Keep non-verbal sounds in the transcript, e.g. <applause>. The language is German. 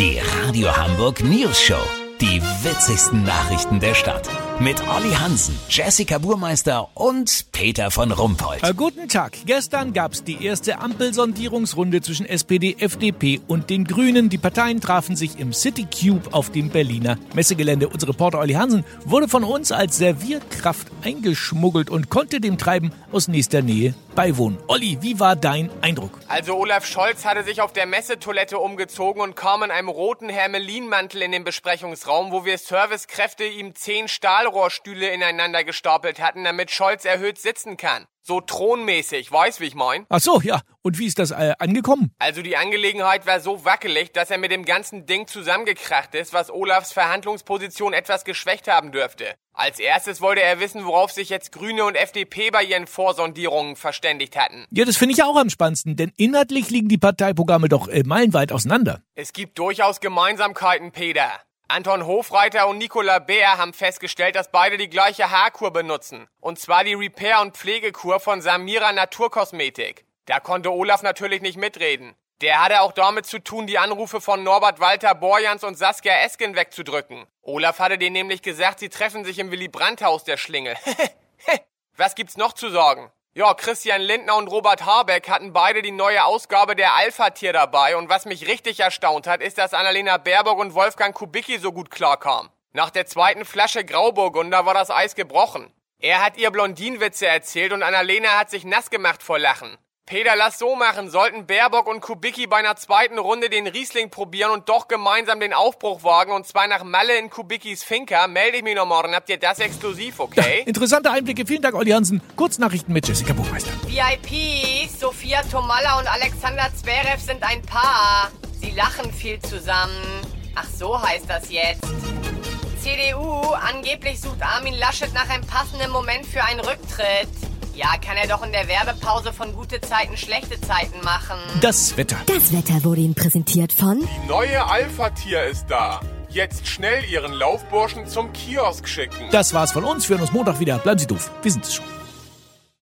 Die Radio Hamburg News Show. Die witzigsten Nachrichten der Stadt. Mit Olli Hansen, Jessica Burmeister und Peter von Rumpold. Äh, guten Tag. Gestern gab's die erste Ampelsondierungsrunde zwischen SPD, FDP und den Grünen. Die Parteien trafen sich im City Cube auf dem Berliner Messegelände. Unser Reporter Olli Hansen wurde von uns als Servierkraft eingeschmuggelt und konnte dem Treiben aus nächster Nähe beiwohnen. Olli, wie war dein Eindruck? Also Olaf Scholz hatte sich auf der Messetoilette umgezogen und kam in einem roten Hermelinmantel in den Besprechungsraum, wo wir Servicekräfte ihm zehn Stahlrohrstühle ineinander gestapelt hatten, damit Scholz erhöht sitzen kann. So thronmäßig, weißt wie ich mein? Ach so, ja. Und wie ist das äh, angekommen? Also die Angelegenheit war so wackelig, dass er mit dem ganzen Ding zusammengekracht ist, was Olafs Verhandlungsposition etwas geschwächt haben dürfte. Als erstes wollte er wissen, worauf sich jetzt Grüne und FDP bei ihren Vorsondierungen verständigt hatten. Ja, das finde ich auch am spannendsten, denn inhaltlich liegen die Parteiprogramme doch äh, meilenweit auseinander. Es gibt durchaus Gemeinsamkeiten, Peter. Anton Hofreiter und Nicola Bär haben festgestellt, dass beide die gleiche Haarkur benutzen. Und zwar die Repair- und Pflegekur von Samira Naturkosmetik. Da konnte Olaf natürlich nicht mitreden. Der hatte auch damit zu tun, die Anrufe von Norbert Walter Borjans und Saskia Esken wegzudrücken. Olaf hatte denen nämlich gesagt, sie treffen sich im Willy Brandt-Haus der Schlingel. <laughs> Was gibt's noch zu sagen? Ja, Christian Lindner und Robert Habeck hatten beide die neue Ausgabe der Alpha-Tier dabei und was mich richtig erstaunt hat, ist, dass Annalena Baerbock und Wolfgang Kubicki so gut klarkamen. Nach der zweiten Flasche Grauburgunder war das Eis gebrochen. Er hat ihr Blondinwitze erzählt und Annalena hat sich nass gemacht vor Lachen. Peter, lass so machen. Sollten Baerbock und Kubicki bei einer zweiten Runde den Riesling probieren und doch gemeinsam den Aufbruch wagen, und zwar nach Malle in Kubickis Finca, melde ich mich noch morgen. Habt ihr das exklusiv, okay? Interessante Einblicke. Vielen Dank, Olli Hansen. Kurznachrichten mit Jessica Buchmeister. VIPs, Sophia Tomalla und Alexander Zverev sind ein Paar. Sie lachen viel zusammen. Ach, so heißt das jetzt. CDU, angeblich sucht Armin Laschet nach einem passenden Moment für einen Rücktritt. Ja, kann er doch in der Werbepause von gute Zeiten schlechte Zeiten machen. Das Wetter. Das Wetter wurde Ihnen präsentiert von Neue Alpha-Tier ist da. Jetzt schnell Ihren Laufburschen zum Kiosk schicken. Das war's von uns. Wir hören uns Montag wieder. Bleiben Sie doof. Wir sind es schon.